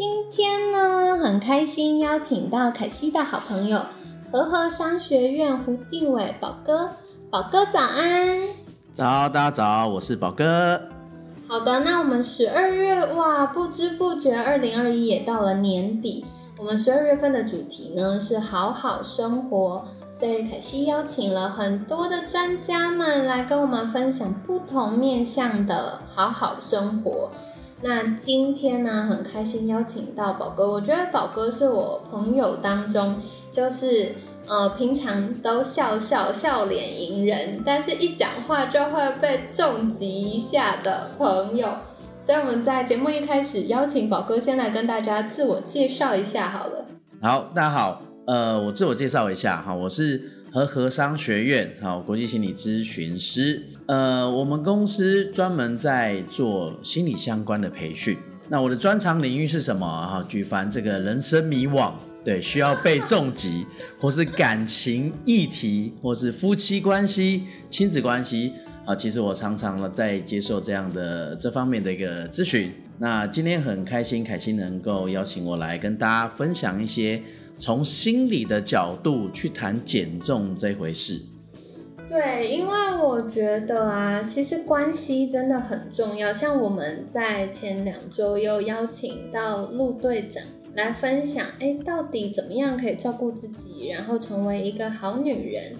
今天呢，很开心邀请到凯西的好朋友和和商学院胡敬伟宝哥，宝哥早安。早，大家早，我是宝哥。好的，那我们十二月哇，不知不觉二零二一也到了年底。我们十二月份的主题呢是好好生活，所以凯西邀请了很多的专家们来跟我们分享不同面向的好好生活。那今天呢，很开心邀请到宝哥，我觉得宝哥是我朋友当中就是呃平常都笑笑笑脸迎人，但是一讲话就会被重击一下的朋友。所以我们在节目一开始邀请宝哥先来跟大家自我介绍一下好了。好，大家好，呃，我自我介绍一下哈，我是和和商学院好国际心理咨询师，呃，我们公司专门在做心理相关的培训。那我的专长领域是什么啊？举凡这个人生迷惘，对，需要被重击，或是感情议题，或是夫妻关系、亲子关系。啊，其实我常常呢在接受这样的这方面的一个咨询。那今天很开心，凯欣能够邀请我来跟大家分享一些从心理的角度去谈减重这回事。对，因为我觉得啊，其实关系真的很重要。像我们在前两周又邀请到陆队长来分享，哎，到底怎么样可以照顾自己，然后成为一个好女人。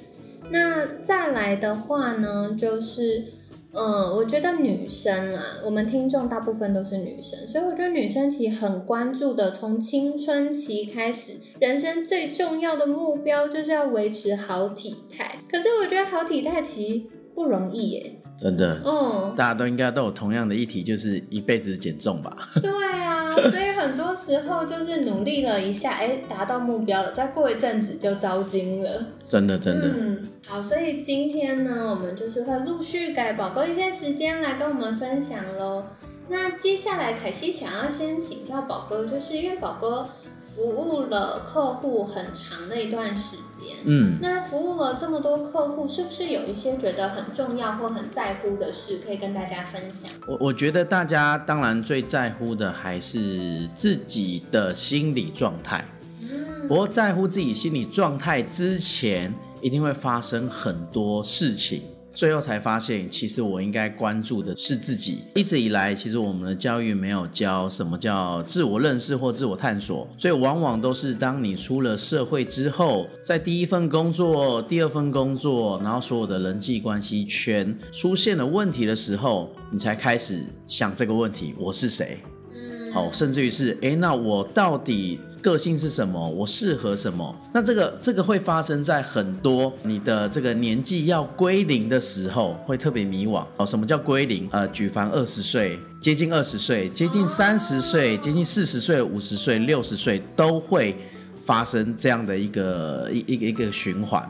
那再来的话呢，就是，嗯，我觉得女生啊，我们听众大部分都是女生，所以我觉得女生其实很关注的，从青春期开始，人生最重要的目标就是要维持好体态。可是我觉得好体态其实不容易耶。真的，嗯，大家都应该都有同样的议题，就是一辈子减重吧。对啊，所以很多时候就是努力了一下，哎，达到目标了，再过一阵子就糟心了。真的，真的。嗯，好，所以今天呢，我们就是会陆续给宝哥一些时间来跟我们分享喽。那接下来，凯西想要先请教宝哥，就是因为宝哥。服务了客户很长的一段时间，嗯，那服务了这么多客户，是不是有一些觉得很重要或很在乎的事可以跟大家分享？我我觉得大家当然最在乎的还是自己的心理状态，嗯，不过在乎自己心理状态之前，一定会发生很多事情。最后才发现，其实我应该关注的是自己。一直以来，其实我们的教育没有教什么叫自我认识或自我探索，所以往往都是当你出了社会之后，在第一份工作、第二份工作，然后所有的人际关系圈出现了问题的时候，你才开始想这个问题：我是谁？嗯，好，甚至于是，哎，那我到底？个性是什么？我适合什么？那这个这个会发生在很多你的这个年纪要归零的时候，会特别迷惘哦。什么叫归零？呃，举凡二十岁、接近二十岁、接近三十岁、接近四十岁、五十岁、六十岁，都会发生这样的一个一一个一个循环。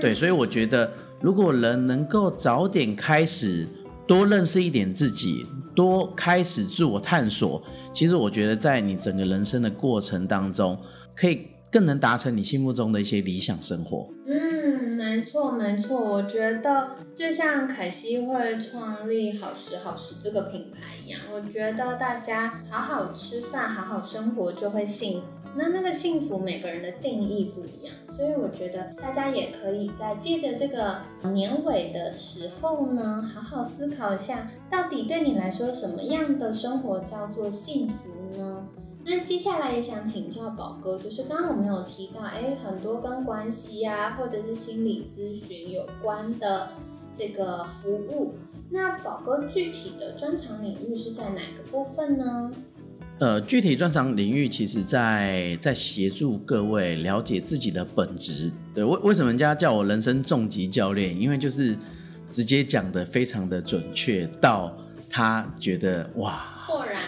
对，所以我觉得，如果人能够早点开始。多认识一点自己，多开始自我探索。其实我觉得，在你整个人生的过程当中，可以更能达成你心目中的一些理想生活。嗯，没错没错。我觉得就像凯西会创立好时好时这个品牌一样，我觉得大家好好吃饭、好好生活就会幸福。那那个幸福，每个人的定义不一样，所以我觉得大家也可以在借着这个年尾的时候呢，好好思考一下，到底对你来说什么样的生活叫做幸福？那接下来也想请教宝哥，就是刚刚我们有提到，哎，很多跟关系啊，或者是心理咨询有关的这个服务，那宝哥具体的专长领域是在哪个部分呢？呃，具体专长领域其实，在在协助各位了解自己的本质。对，为为什么人家叫我人生重疾教练？因为就是直接讲的非常的准确，到他觉得哇，豁然。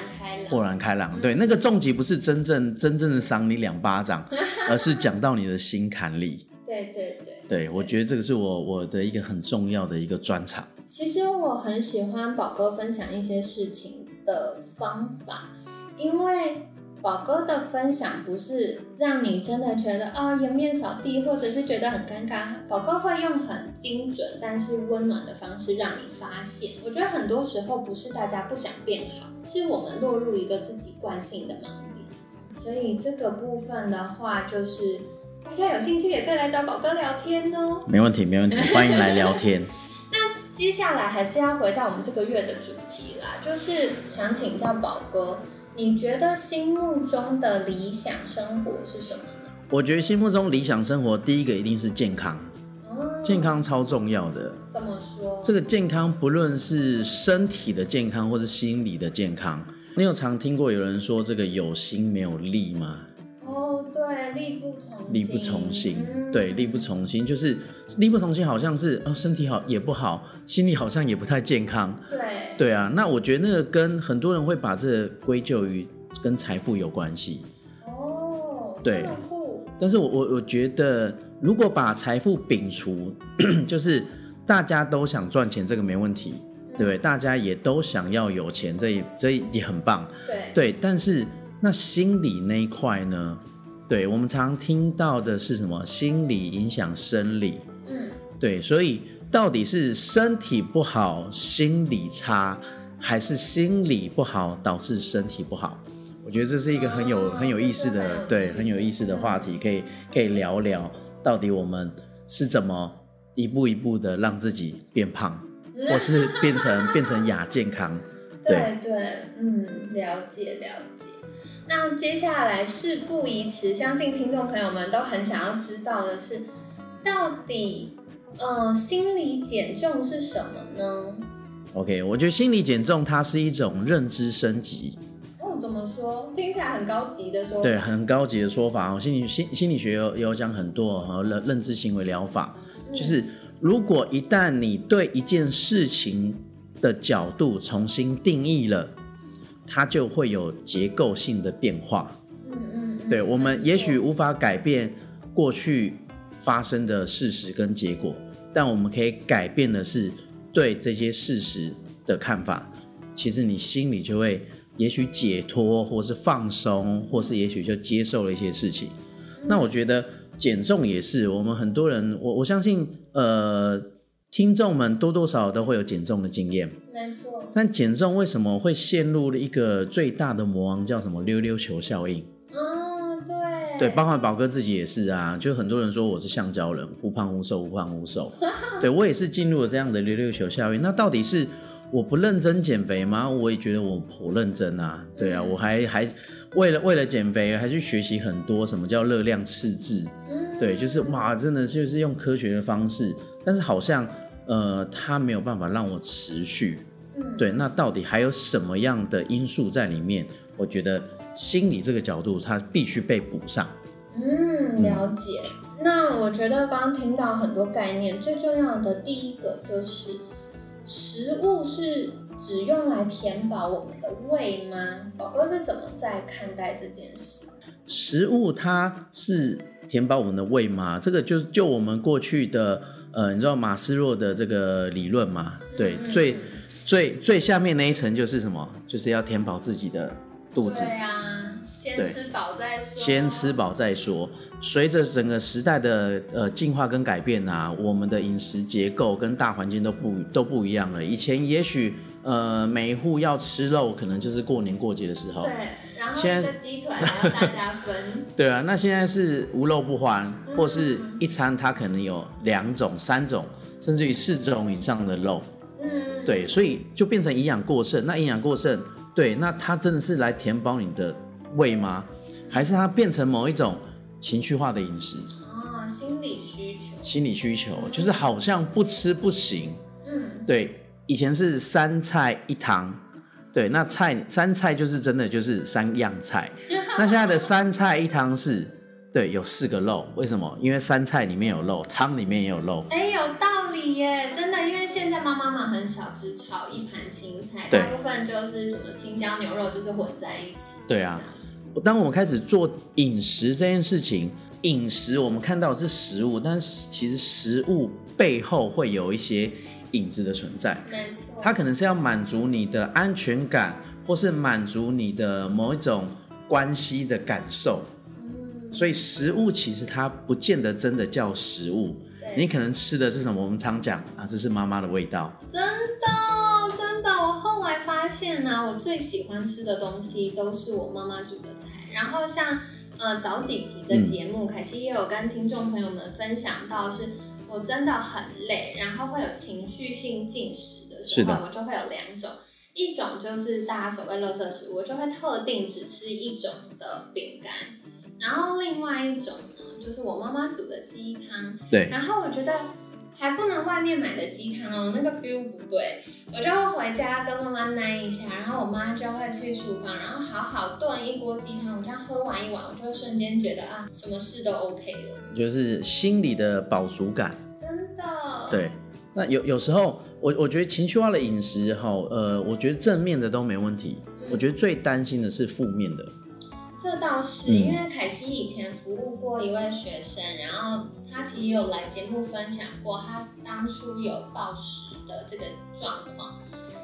豁然开朗，对，那个重击不是真正真正的赏你两巴掌，而是讲到你的心坎里。对对对，对我觉得这个是我我的一个很重要的一个专场。其实我很喜欢宝哥分享一些事情的方法，因为宝哥的分享不是让你真的觉得啊颜面扫地，或者是觉得很尴尬。宝哥会用很精准但是温暖的方式让你发现。我觉得很多时候不是大家不想变好，是我们落入一个自己惯性的盲点。所以这个部分的话，就是大家有兴趣也可以来找宝哥聊天哦。没问题，没问题，欢迎来聊天。那接下来还是要回到我们这个月的主题啦，就是想请教宝哥，你觉得心目中的理想生活是什么呢？我觉得心目中理想生活，第一个一定是健康，健康超重要的。怎么说？这个健康不论是身体的健康，或是心理的健康。你有常听过有人说这个有心没有力吗？对，力不从心。力不从心，对，力不从心，就是力不从心，好像是呃身体好也不好，心理好像也不太健康。对，对啊，那我觉得那个跟很多人会把这归咎于跟财富有关系。哦，对，但是我我我觉得，如果把财富摒除，就是大家都想赚钱，这个没问题，对不对？大家也都想要有钱，这也这也很棒。对，对，但是那心理那一块呢？对，我们常听到的是什么？心理影响生理。嗯，对，所以到底是身体不好，心理差，还是心理不好导致身体不好？我觉得这是一个很有很有意思的，对，很有意思的话题，可以可以聊聊，到底我们是怎么一步一步的让自己变胖，或是变成变成亚健康？对对，嗯，了解了解。那接下来事不宜迟，相信听众朋友们都很想要知道的是，到底呃心理减重是什么呢？OK，我觉得心理减重它是一种认知升级。哦，怎么说？听起来很高级的说法。对，很高级的说法哦。心理心心理学有有讲很多和认认知行为疗法，就是如果一旦你对一件事情的角度重新定义了。它就会有结构性的变化。嗯嗯，对我们也许无法改变过去发生的事实跟结果，但我们可以改变的是对这些事实的看法。其实你心里就会也许解脱，或是放松，或是也许就接受了一些事情。那我觉得减重也是，我们很多人，我我相信，呃。听众们多多少少都会有减重的经验，没错。但减重为什么会陷入了一个最大的魔王，叫什么溜溜球效应？哦，对，对，包括宝哥自己也是啊，就很多人说我是橡胶人，忽胖忽瘦，忽胖忽瘦。对我也是进入了这样的溜溜球效应。那到底是我不认真减肥吗？我也觉得我颇认真啊。对啊，我还还为了为了减肥，还去学习很多什么叫热量赤字。嗯，对，就是哇，真的就是用科学的方式，但是好像。呃，它没有办法让我持续，嗯，对，那到底还有什么样的因素在里面？我觉得心理这个角度，它必须被补上。嗯，了解。那我觉得刚刚听到很多概念，最重要的第一个就是食物是只用来填饱我们的胃吗？宝哥是怎么在看待这件事？食物它是填饱我们的胃吗？这个就就我们过去的。呃，你知道马斯洛的这个理论吗？对，最最最下面那一层就是什么？就是要填饱自己的肚子。对啊，先吃饱再说。先吃饱再说。随着整个时代的呃进化跟改变啊，我们的饮食结构跟大环境都不都不一样了。以前也许呃每一户要吃肉，可能就是过年过节的时候。对。现在鸡腿还要大家分，对啊，那现在是无肉不欢，或是一餐它可能有两种、三种，甚至于四种以上的肉，嗯，对，所以就变成营养过剩。那营养过剩，对，那它真的是来填饱你的胃吗？还是它变成某一种情绪化的饮食？啊，心理需求，心理需求就是好像不吃不行，嗯，对，以前是三菜一汤。对，那菜三菜就是真的就是三样菜。那现在的三菜一汤是，对，有四个肉。为什么？因为三菜里面有肉，汤里面也有肉。哎，有道理耶，真的，因为现在妈妈们很少只炒一盘青菜，大部分就是什么青椒牛肉，就是混在一起。对啊当我们开始做饮食这件事情，饮食我们看到的是食物，但是其实食物背后会有一些影子的存在。没错。它可能是要满足你的安全感，或是满足你的某一种关系的感受。嗯所以食物其实它不见得真的叫食物，你可能吃的是什么？我们常讲啊，这是妈妈的味道。真的真的，我后来发现呢、我最喜欢吃的东西都是我妈妈煮的菜。然后像呃早几集的节目，凯西也有跟听众朋友们分享到，是我真的很累，然后会有情绪性进食的时候，我就会有两种。一种就是大家所谓垃圾食物，我就会特定只吃一种的饼干，然后另外一种呢，就是我妈妈煮的鸡汤，对，然后我觉得还不能外面买的鸡汤哦，那个 feel 不对，我就会回家跟妈妈奶一下，然后我妈就会去厨房，然后好好炖一锅鸡汤，我这样喝完一碗，我就会瞬间觉得啊，什么事都 OK 了，就是心里的饱足感。真的。，对，那有有时候我我觉得情绪化的饮食哈，呃，我觉得正面的都没问题，我觉得最担心的是负面的。这倒是，嗯因为凯西以前服务过一位学生，然后他其实有来节目分享过，他当初有暴食的这个状况。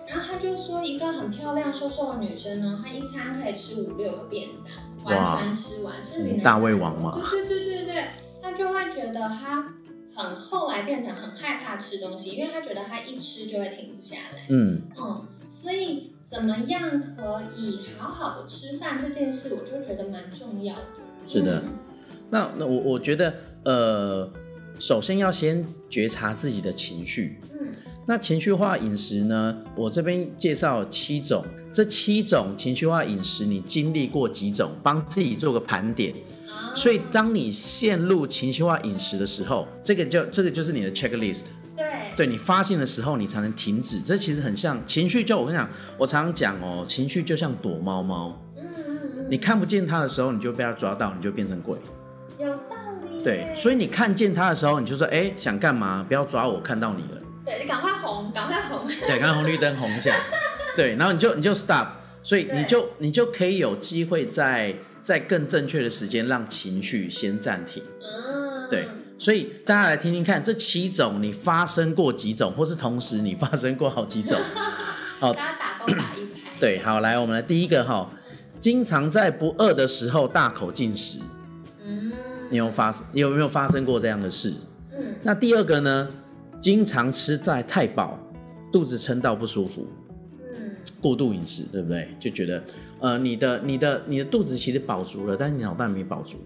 然后他就说，一个很漂亮瘦瘦的女生呢，她一餐可以吃五六个便当，哇完全吃完，是比男生大胃王嘛对对对对对，他就会觉得他很后来变成很害怕吃东西，因为他觉得他一吃就会停不下来。嗯，嗯，所以怎么样可以好好的吃饭这件事，我就觉得蛮重要的。是的嗯那那我我觉得呃，首先要先觉察自己的情绪。嗯那情绪化饮食呢？我这边介绍七种，这七种情绪化饮食你经历过几种？帮自己做个盘点。啊，所以当你陷入情绪化饮食的时候，这个就这个就是你的 checklist。对对你发现的时候，你才能停止。这其实很像情绪，就我跟你讲，我常常讲哦，情绪就像躲猫猫，嗯嗯嗯，你看不见它的时候，你就被它抓到，你就变成鬼。有道理耶。对，所以你看见它的时候，你就说，哎，想干嘛？不要抓我，看到你了。对，你赶快红，赶快红。对，刚刚红绿灯红一下，对，然后你就你就 stop，所以你就你就可以有机会在在更正确的时间让情绪先暂停。嗯，对，所以大家来听听看，这七种你发生过几种，或是同时你发生过好几种？大家打勾打一排。对，好，来，我们来第一个哈，经常在不饿的时候大口进食，嗯你有发你有没有发生过这样的事？嗯那第二个呢，经常吃在太饱，肚子撑到不舒服，嗯，过度饮食，对不对？就觉得呃，你的你的你的肚子其实饱足了，但是你脑袋没饱足，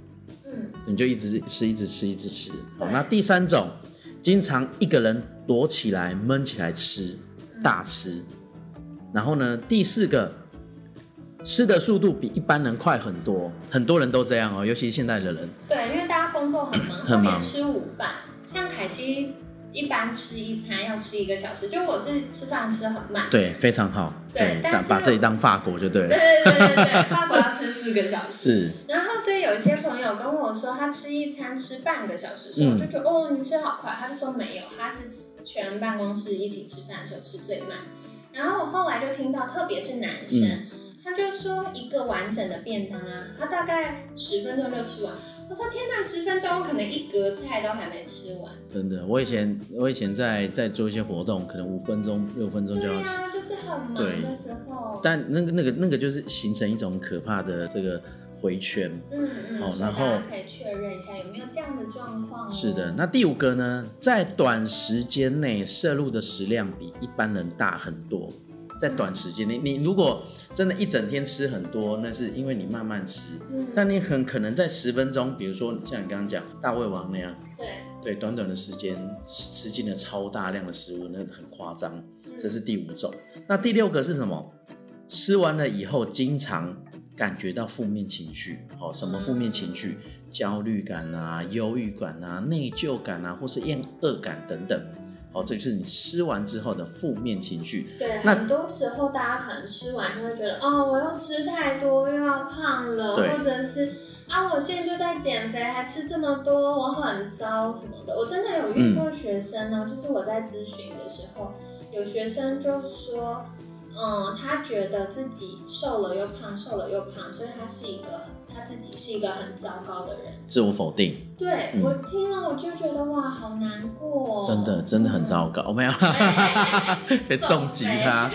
嗯，你就一直吃，一直吃，一直吃。好，那第三种，经常一个人躲起来闷起来吃，大吃。然后呢，第四个，吃的速度比一般人快很多，很多人都这样哦，尤其是现在的人。对，因为大家工作很忙，很忙吃午饭，像凯西一般吃一餐要吃一个小时，就我是吃饭吃很慢。对，非常好。对但是把把这里当法国就对对了。对对对对，法国要吃四个小时。是，所以有一些朋友跟我说，他吃一餐吃半个小时的时候，嗯我就觉得哦，你吃好快。他就说没有，他是全办公室一起吃饭的时候吃最慢。然后我后来就听到，特别是男生，嗯他就说一个完整的便当啊，他大概十分钟就吃完。我说天哪，十分钟我可能一格菜都还没吃完。真的。我以前我以前在在做一些活动，可能五分钟六分钟就要吃。对啊，就是很忙的时候。但那个那个那个就是形成一种可怕的这个回圈。嗯嗯，哦然后可以确认一下有没有这样的状况、哦。是的，那第五个呢，在短时间内摄入的食量比一般人大很多。在短时间内，你如果真的一整天吃很多，那是因为你慢慢吃。嗯，但你很可能在十分钟，比如说像你刚刚讲大胃王那样，对，对，短短的时间吃吃进了超大量的食物，那很夸张。嗯这是第五种。那第六个是什么？吃完了以后，经常感觉到负面情绪。哦，什么负面情绪？焦虑感啊、忧郁感啊、内疚感啊，或是厌恶感等等。哦，这就是你吃完之后的负面情绪。对，很多时候大家可能吃完就会觉得，哦，我又吃太多，又要胖了，或者是啊，我现在就在减肥，还吃这么多，我很糟什么的。我真的有遇过学生呢，就是我在咨询的时候，有学生就说。嗯，他觉得自己瘦了又胖，瘦了又胖，所以他是一个他自己是一个很糟糕的人，自我否定。对我听了我就觉得哇，好难过，真的真的很糟糕，没有，可以重击他。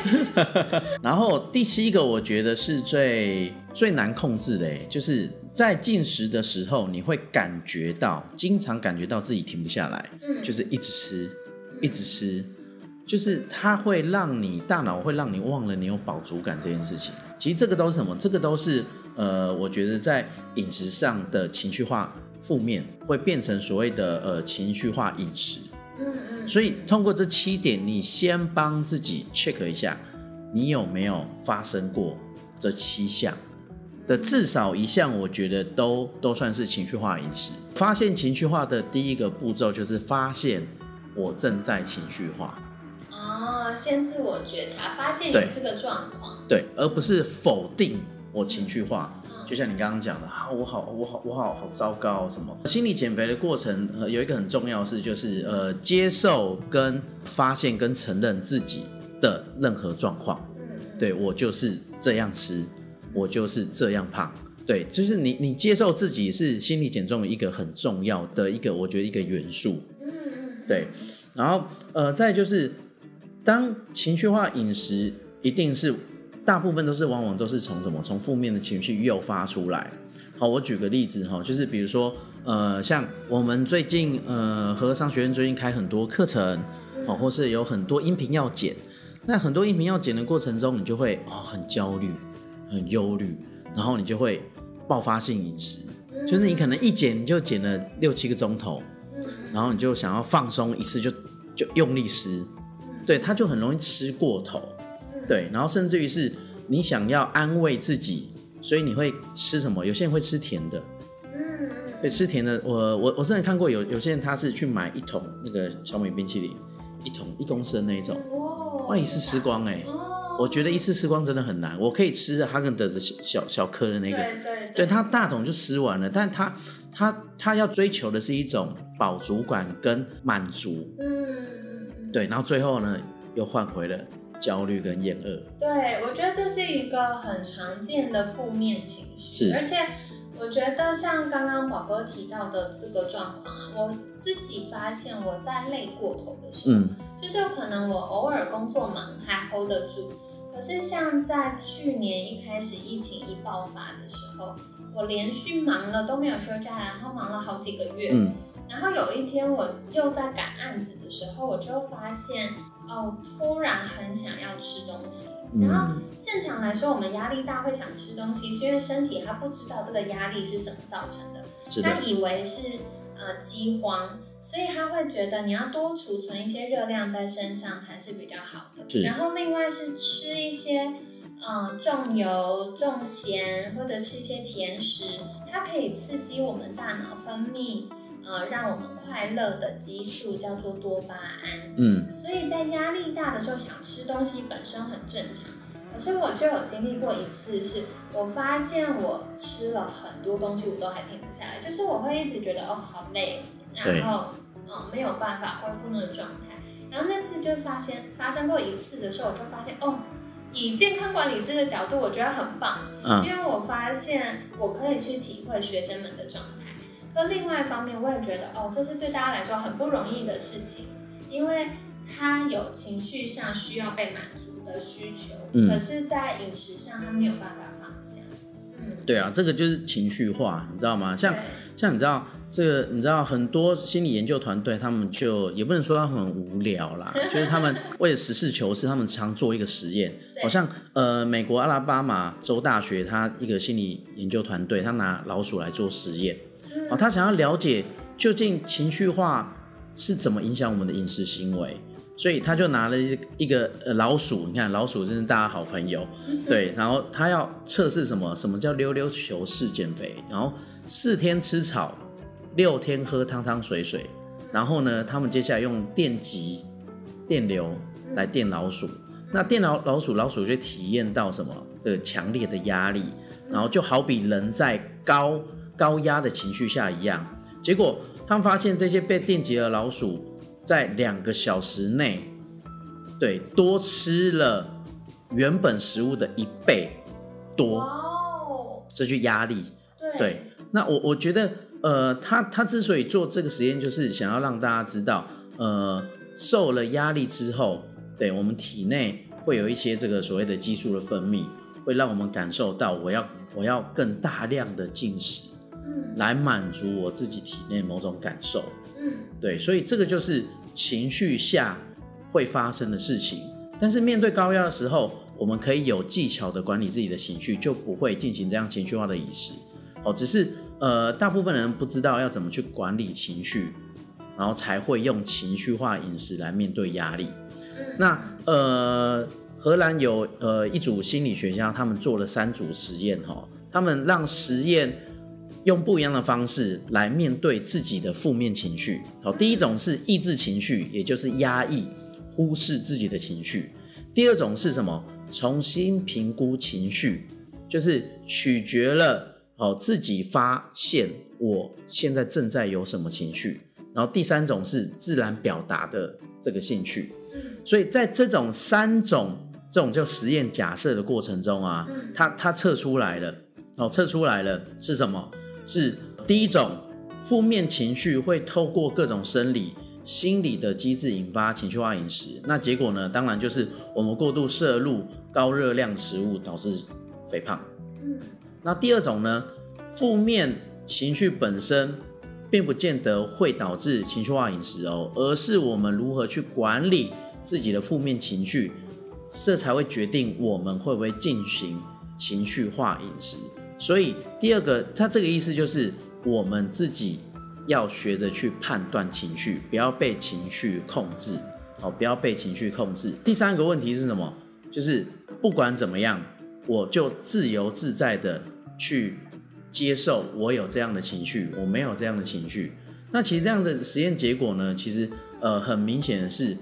然后第七个我觉得是最最难控制的，就是在进食的时候，你会感觉到，经常感觉到自己停不下来，嗯，就是一直吃，一直吃。就是它会让你大脑会让你忘了你有饱足感这件事情。其实这个都是什么？这个都是呃，我觉得在饮食上的情绪化负面会变成所谓的呃情绪化饮食。嗯嗯。所以通过这七点，你先帮自己 check 一下，你有没有发生过这七项的至少一项，我觉得都都算是情绪化饮食。发现情绪化的第一个步骤就是发现我正在情绪化。先自我觉察，发现有这个状况，对，而不是否定我情绪化。就像你刚刚讲的，啊，我好，我好，我好好糟糕什么？心理减肥的过程呃有一个很重要的事，就是呃，接受跟发现跟承认自己的任何状况。嗯，对我就是这样吃，我就是这样胖。对，就是你，你接受自己是心理减重一个很重要的一个，我觉得一个元素。嗯嗯，对，然后呃，再就是。当情绪化饮食一定是大部分都是往往都是从什么从负面的情绪诱发出来。好，我举个例子哈，就是比如说呃，像我们最近呃和商学院最近开很多课程，哦，或是有很多音频要剪，那很多音频要剪的过程中，你就会哦很焦虑、很忧虑，然后你就会爆发性饮食，就是你可能一剪你就剪了六七个钟头，然后你就想要放松一次就就用力吃。对，他就很容易吃过头，对，然后甚至于是你想要安慰自己，所以你会吃什么？有些人会吃甜的，嗯，对，吃甜的，我我我真的看过有有些人他是去买一桶那个小米冰淇淋，一桶一公升那一种，哇，一次吃光哎，我觉得一次吃光真的很难，我可以吃哈根德斯小小小颗的那个，对对，对他大桶就吃完了，但他他他要追求的是一种饱足感跟满足，嗯。对，然后最后呢，又换回了焦虑跟厌恶。对，我觉得这是一个很常见的负面情绪。是。而且我觉得像刚刚宝哥提到的这个状况啊，我自己发现我在累过头的时候，嗯，就是有可能我偶尔工作忙还 hold 得住，可是像在去年一开始疫情一爆发的时候，我连续忙了都没有休假，然后忙了好几个月，嗯。然后有一天我又在赶案子的时候，我就发现哦，突然很想要吃东西。然后正常来说，我们压力大会想吃东西，是因为身体它不知道这个压力是什么造成的，它以为是呃饥荒，所以他会觉得你要多储存一些热量在身上才是比较好的。然后另外是吃一些呃重油重咸或者吃一些甜食，它可以刺激我们大脑分泌。呃，让我们快乐的激素叫做多巴胺。嗯，所以在压力大的时候想吃东西本身很正常。可是我就有经历过一次，是我发现我吃了很多东西，我都还停不下来，就是我会一直觉得哦好累，然后嗯没有办法恢复那个状态。然后那次就发现发生过一次的时候，我就发现哦，以健康管理师的角度，我觉得很棒，因为我发现我可以去体会学生们的状态。那另外一方面，我也觉得哦，这是对大家来说很不容易的事情，因为他有情绪上需要被满足的需求，可是，在饮食上他没有办法放下。嗯，对啊，这个就是情绪化，你知道吗？像像你知道这个，你知道很多心理研究团队，他们就也不能说他很无聊啦，就是他们 为了实事求是，他们常做一个实验，好像呃，美国阿拉巴马州大学他一个心理研究团队，他拿老鼠来做实验。哦，他想要了解究竟情绪化是怎么影响我们的饮食行为，所以他就拿了一一个呃老鼠，你看老鼠真是大家好朋友，对，然后他要测试什么？什么叫溜溜球式减肥？然后四天吃草，六天喝汤汤水水，然后呢，他们接下来用电极、电流来电老鼠，那电老老鼠，老鼠就体验到什么？这个强烈的压力，然后就好比人在高。高压的情绪下一样。结果他们发现这些被电击的老鼠在两个小时内，对，多吃了原本食物的一倍多。哦，这就压力。对对，那我我觉得，呃，他他之所以做这个实验，就是想要让大家知道，呃，受了压力之后，对我们体内会有一些这个所谓的激素的分泌，会让我们感受到我要我要更大量的进食，嗯来满足我自己体内某种感受。嗯对，所以这个就是情绪下会发生的事情。但是面对高压的时候，我们可以有技巧的管理自己的情绪，就不会进行这样情绪化的饮食。哦，只是呃，大部分人不知道要怎么去管理情绪，然后才会用情绪化饮食来面对压力。嗯，那呃，荷兰有呃一组心理学家，他们做了三组实验哈，他们让实验用不一样的方式来面对自己的负面情绪。好，第一种是抑制情绪，也就是压抑、忽视自己的情绪；第二种是什么？重新评估情绪，就是取决了好自己发现我现在正在有什么情绪。然后第三种是自然表达的这个兴趣。嗯所以在这种三种这种叫实验假设的过程中啊，嗯它它测出来了，哦，测出来了是什么？是第一种负面情绪会透过各种生理、心理的机制引发情绪化饮食。那结果呢？当然就是我们过度摄入高热量食物导致肥胖。嗯那第二种呢，负面情绪本身并不见得会导致情绪化饮食哦，而是我们如何去管理自己的负面情绪，这才会决定我们会不会进行情绪化饮食。所以第二个，它这个意思就是我们自己要学着去判断情绪，不要被情绪控制，好，不要被情绪控制。第三个问题是什么？就是不管怎么样，我就自由自在的去接受我有这样的情绪，我没有这样的情绪。那其实这样的实验结果呢，其实呃很明显的是，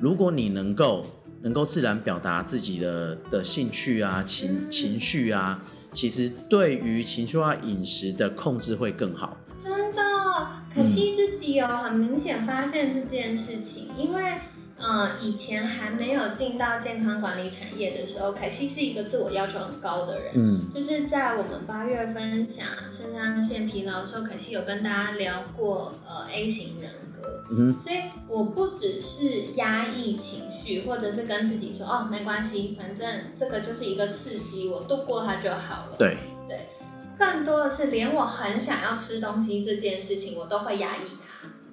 如果你能够能够自然表达自己的的兴趣啊、情嗯情绪啊，其实对于情绪化饮食的控制会更好。真的，可惜自己有很明显发现这件事情，因为。嗯，以前还没有进到健康管理产业的时候，凯西是一个自我要求很高的人。嗯就是在我们八月分享肾上腺疲劳的时候，凯西有跟大家聊过呃 A 型人格，嗯哼，所以我不只是压抑情绪，或者是跟自己说哦没关系，反正这个就是一个刺激，我度过它就好了。对对，更多的是连我很想要吃东西这件事情，我都会压抑它。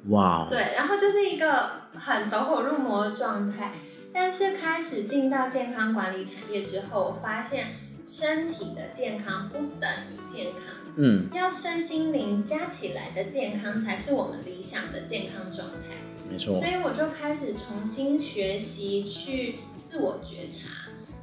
哇哦，对，然后就是一个很走火入魔的状态。但是开始进到健康管理产业之后，我发现身体的健康不等于健康，嗯，要身心灵加起来的健康才是我们理想的健康状态。没错所，以我就开始重新学习去自我觉察，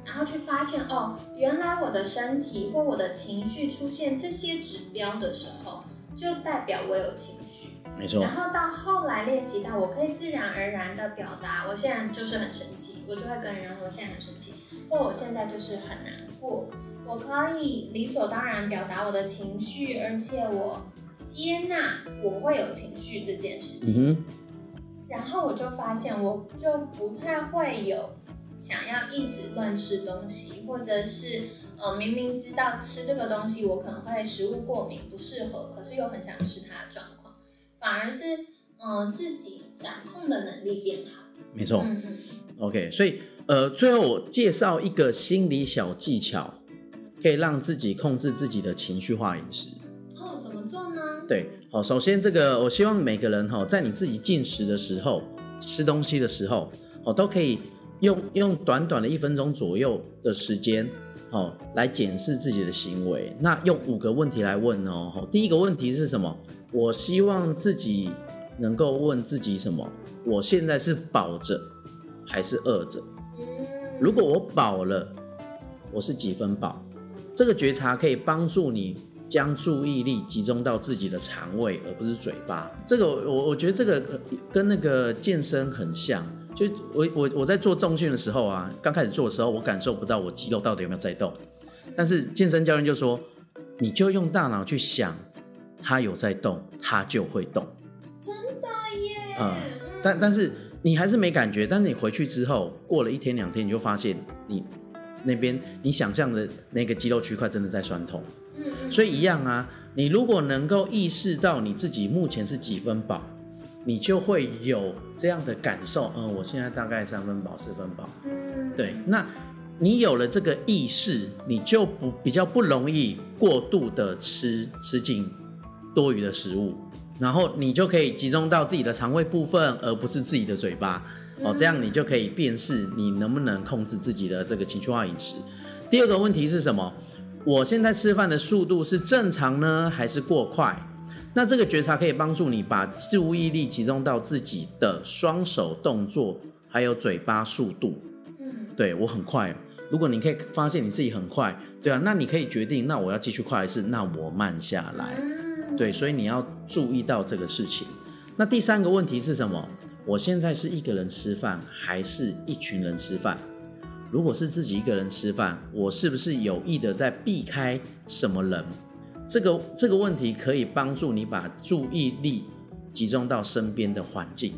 然后去发现哦，原来我的身体或我的情绪出现这些指标的时候，就代表我有情绪。没错，然后到后来练习到，我可以自然而然的表达，我现在就是很生气，我就会跟人说我现在很生气，或我现在就是很难过，我可以理所当然表达我的情绪，而且我接纳我会有情绪这件事情。嗯，然后我就发现，我就不太会有想要一直乱吃东西，或者是呃明明知道吃这个东西我可能会食物过敏不适合，可是又很想吃它的状况，反而是嗯、呃自己掌控的能力变好。没错。嗯嗯 OK，所以呃，最后我介绍一个心理小技巧，可以让自己控制自己的情绪化饮食。哦，怎么做呢？对，好，首先这个我希望每个人哈，在你自己进食的时候，吃东西的时候，哦，都可以用用短短的一分钟左右的时间，哦，来检视自己的行为。那用五个问题来问哦。第一个问题是什么？我希望自己能够问自己什么？我现在是饱着还是饿着？如果我饱了，我是几分饱？这个觉察可以帮助你将注意力集中到自己的肠胃，而不是嘴巴。这个我我觉得这个跟那个健身很像。就我我我在做重训的时候啊，刚开始做的时候，我感受不到我肌肉到底有没有在动。但是健身教练就说，你就用大脑去想它有在动，它就会动。真的耶。嗯，但但是你还是没感觉，但是你回去之后，过了一天两天，你就发现你那边你想象的那个肌肉区块真的在酸痛。嗯嗯。所以一样啊，你如果能够意识到你自己目前是几分饱，你就会有这样的感受。嗯，我现在大概三分饱、四分饱。嗯，对，那你有了这个意识，你就不比较不容易过度的吃吃进多余的食物，然后你就可以集中到自己的肠胃部分，而不是自己的嘴巴。哦，这样你就可以辨识你能不能控制自己的这个情绪化饮食。第二个问题是什么？我现在吃饭的速度是正常呢，还是过快？那这个觉察可以帮助你把注意力集中到自己的双手动作，还有嘴巴速度。嗯，对我很快。如果你可以发现你自己很快，对啊，那你可以决定，那我要继续快还是那我慢下来？嗯，对，所以你要注意到这个事情。那第三个问题是什么？我现在是一个人吃饭，还是一群人吃饭？如果是自己一个人吃饭，我是不是有意的在避开什么人？这个这个问题可以帮助你把注意力集中到身边的环境。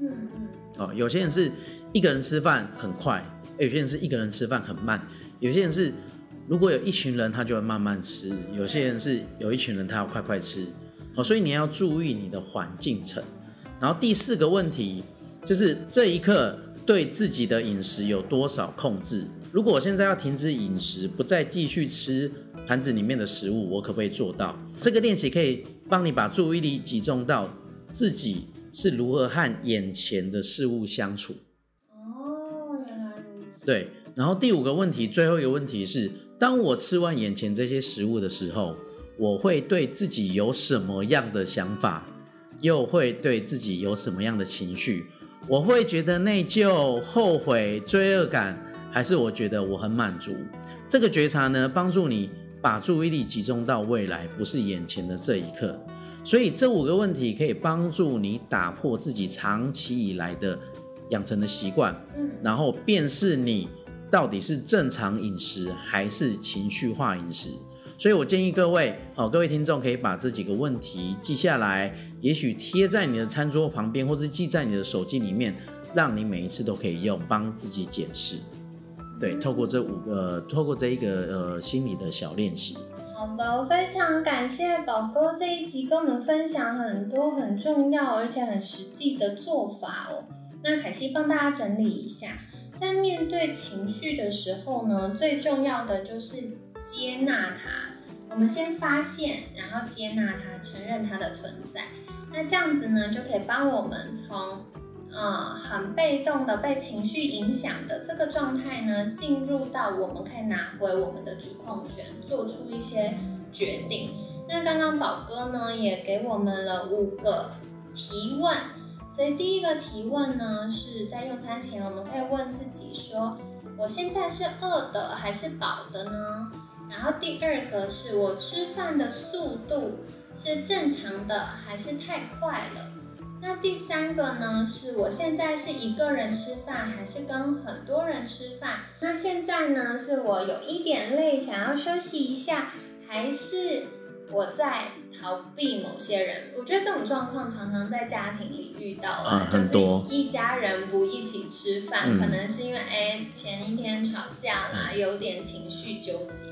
嗯嗯，哦，有些人是一个人吃饭很快，有些人是一个人吃饭很慢，有些人是如果有一群人他就会慢慢吃，有些人是有一群人他要快快吃。哦，所以你要注意你的环境层。然后第四个问题就是这一刻对自己的饮食有多少控制？如果我现在要停止饮食，不再继续吃盘子里面的食物，我可不可以做到？这个练习可以帮你把注意力集中到自己是如何和眼前的事物相处。哦，原来如此。对，然后第五个问题，最后一个问题是，当我吃完眼前这些食物的时候，我会对自己有什么样的想法？又会对自己有什么样的情绪？我会觉得内疚、后悔、罪恶感，还是我觉得我很满足？这个觉察呢，帮助你把注意力集中到未来，不是眼前的这一刻。所以这五个问题可以帮助你打破自己长期以来的养成的习惯，嗯，然后辨识你到底是正常饮食还是情绪化饮食。所以我建议各位，哦，各位听众可以把这几个问题记下来，也许贴在你的餐桌旁边，或是记在你的手机里面，让你每一次都可以用，帮自己检视。对，透过这五个，透过这一个呃心理的小练习。好的，非常感谢宝哥这一集跟我们分享很多很重要而且很实际的做法哦。那凯西帮大家整理一下，在面对情绪的时候呢，最重要的就是接纳它。我们先发现，然后接纳它，承认它的存在。那这样子呢，就可以帮我们从呃很被动的被情绪影响的这个状态呢，进入到我们可以拿回我们的主控权，做出一些决定。那刚刚宝哥呢，也给我们了五个提问。所以第一个提问呢，是在用餐前，我们可以问自己说：我现在是饿的还是饱的呢？然后第二个是我吃饭的速度是正常的还是太快了？那第三个呢？是我现在是一个人吃饭还是跟很多人吃饭？那现在呢？是我有一点累，想要休息一下，还是我在逃避某些人？我觉得这种状况常常在家庭里遇到了，嗯很多就是一家人不一起吃饭，嗯可能是因为哎前一天吵架啦，有点情绪纠结。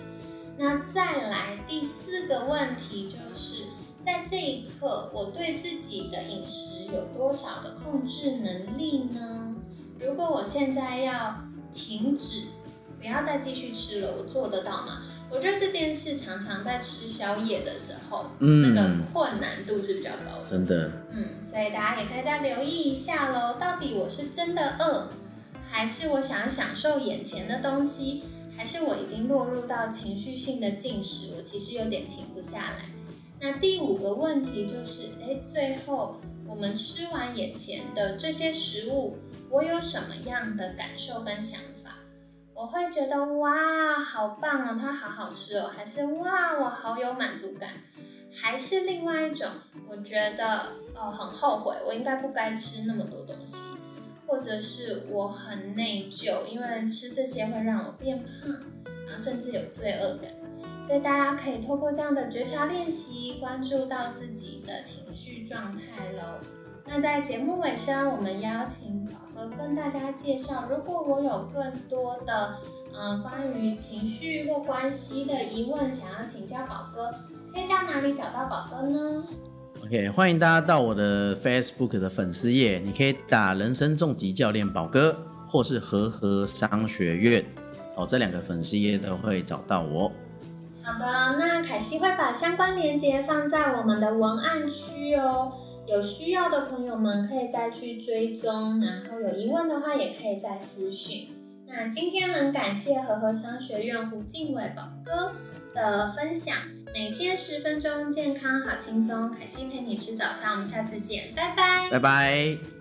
那再来第四个问题就是，在这一刻，我对自己的饮食有多少的控制能力呢？如果我现在要停止，不要再继续吃了，我做得到吗？我觉得这件事常常在吃宵夜的时候，嗯那个嗯，困难度是比较高的。真的，嗯，所以大家也可以再留意一下喽，到底我是真的饿，还是我想要享受眼前的东西，还是我已经落入到情绪性的进食，我其实有点停不下来。那第五个问题就是，诶，最后我们吃完眼前的这些食物，我有什么样的感受跟想法？我会觉得哇，好棒哦，它好好吃哦，还是哇，我好有满足感，还是另外一种，我觉得哦很后悔，我应该不该吃那么多东西，或者是我很内疚，因为吃这些会让我变胖，然后甚至有罪恶感。所以大家可以透过这样的觉察练习，关注到自己的情绪状态喽。那在节目尾声，我们邀请宝哥跟大家介绍，如果我有更多的呃关于情绪或关系的疑问，想要请教宝哥，可以到哪里找到宝哥呢？OK，欢迎大家到我的 Facebook 的粉丝页，你可以打人生重疾教练宝哥，或是和和商学院哦，这两个粉丝页都会找到我。好的，那凯西会把相关链接放在我们的文案区哦，有需要的朋友们可以再去追踪，然后有疑问的话也可以再私讯。那今天很感谢和和商学院胡敬伟宝哥的分享，每天十分钟，健康好轻松，凯西陪你吃早餐，我们下次见，拜拜，拜拜。